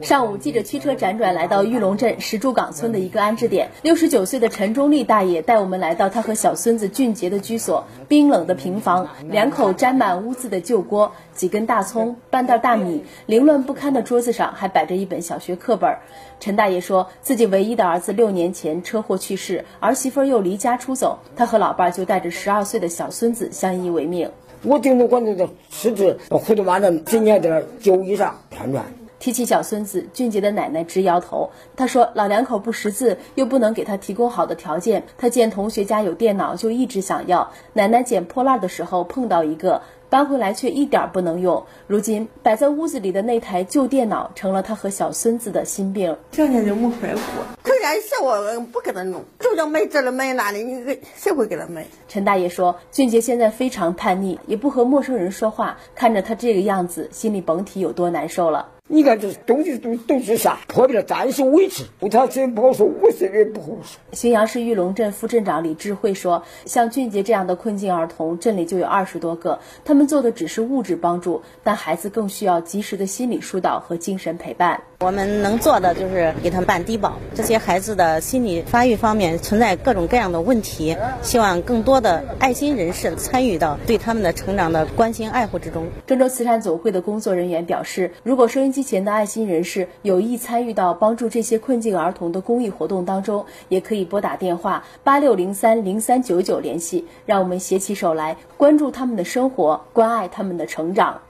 上午，记者驱车辗转来到玉龙镇石柱岗村的一个安置点。六十九岁的陈忠立大爷带我们来到他和小孙子俊杰的居所。冰冷的平房，两口沾满污渍的旧锅，几根大葱，半袋大米，凌乱不堪的桌子上还摆着一本小学课本。陈大爷说自己唯一的儿子六年前车祸去世，儿媳妇又离家出走，他和老伴就带着十二岁的小孙子相依为命。我顶多管着吃子，回头晚上整天在那酒椅上转转。提起小孙子，俊杰的奶奶直摇头。他说：“老两口不识字，又不能给他提供好的条件。他见同学家有电脑，就一直想要。奶奶捡破烂的时候碰到一个，搬回来却一点不能用。如今摆在屋子里的那台旧电脑，成了他和小孙子的心病。这年就没回过。可人家我不给他弄，就叫买这了买那的，你给谁会给他买？”陈大爷说：“俊杰现在非常叛逆，也不和陌生人说话。看着他这个样子，心里甭提有多难受了。”你看，这东西都都是啥？破的了，暂时维持。不，他真不好说，我这也不好说。荥阳市玉龙镇副镇长李智慧说：“像俊杰这样的困境儿童，镇里就有二十多个。他们做的只是物质帮助，但孩子更需要及时的心理疏导和精神陪伴。我们能做的就是给他们办低保。这些孩子的心理发育方面存在各种各样的问题，希望更多的爱心人士参与到对他们的成长的关心爱护之中。”郑州慈善总会的工作人员表示：“如果收音机前的爱心人士有意参与到帮助这些困境儿童的公益活动当中，也可以拨打电话八六零三零三九九联系，让我们携起手来关注他们的生活，关爱他们的成长。